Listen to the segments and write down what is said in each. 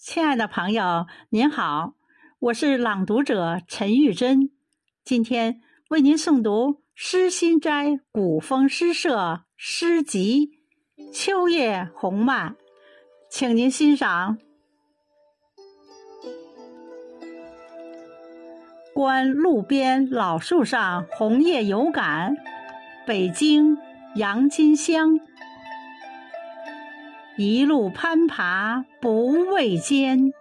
亲爱的朋友，您好，我是朗读者陈玉珍，今天为您诵读《诗心斋古风诗社诗集·秋叶红漫》，请您欣赏。观路边老树上红叶有感，北京杨金香。一路攀爬不畏艰，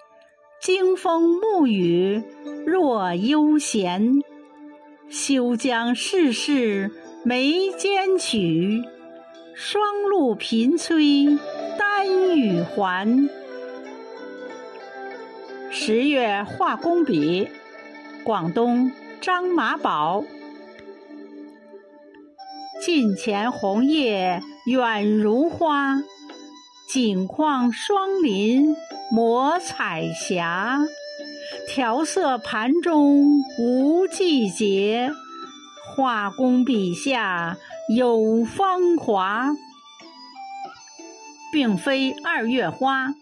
经风沐雨若悠闲。休将世事眉间曲，双露频催丹羽还。十月画工笔，广东张马宝。近前红叶远如花。景况霜林抹彩霞，调色盘中无季节，画工笔下有芳华。并非二月花，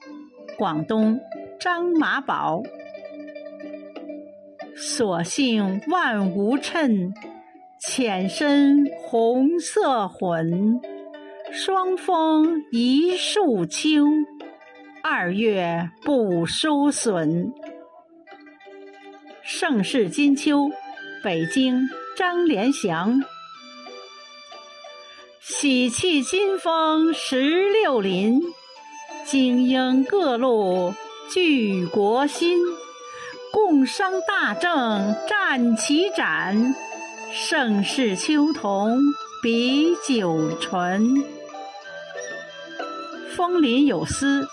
广东张马宝。所幸万无衬，浅深红色混。双峰一树秋，二月不疏笋。盛世金秋，北京张连祥。喜气金风十六林，精英各路聚国心。共商大政战旗展，盛世秋同比酒醇。枫林有思，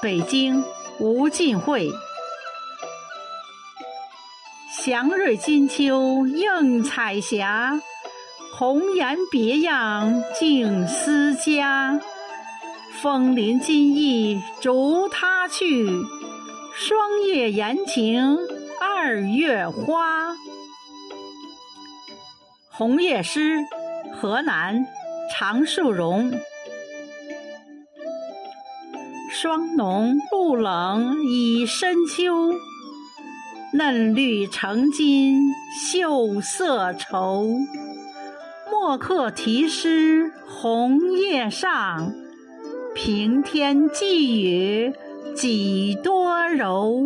北京吴进会。祥瑞金秋映彩霞，红颜别样静思家。枫林今意逐他去，霜叶言情二月花。红叶诗，河南常树荣。霜浓露冷已深秋，嫩绿成金秀色愁。墨客题诗红叶上，平添寄语几多柔。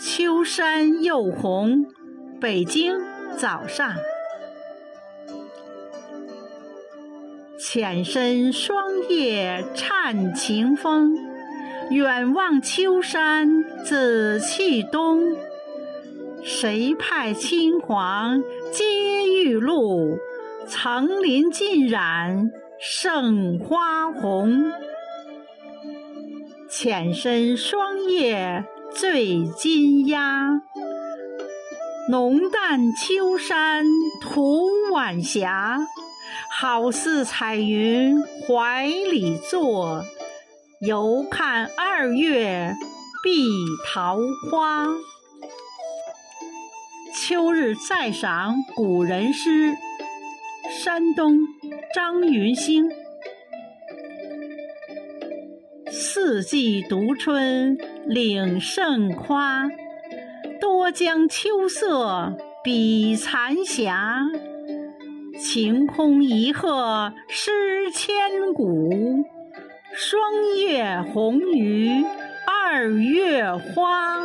秋山又红，北京早上。浅深霜叶颤晴风，远望秋山紫气东。谁派青黄接玉露？层林尽染胜花红。浅深霜叶醉金鸦，浓淡秋山吐晚霞。好似彩云怀里坐，犹看二月碧桃花。秋日再赏古人诗，山东张云兴。四季独春岭胜夸，多将秋色比残霞。晴空一鹤诗千古，霜叶红于二月花。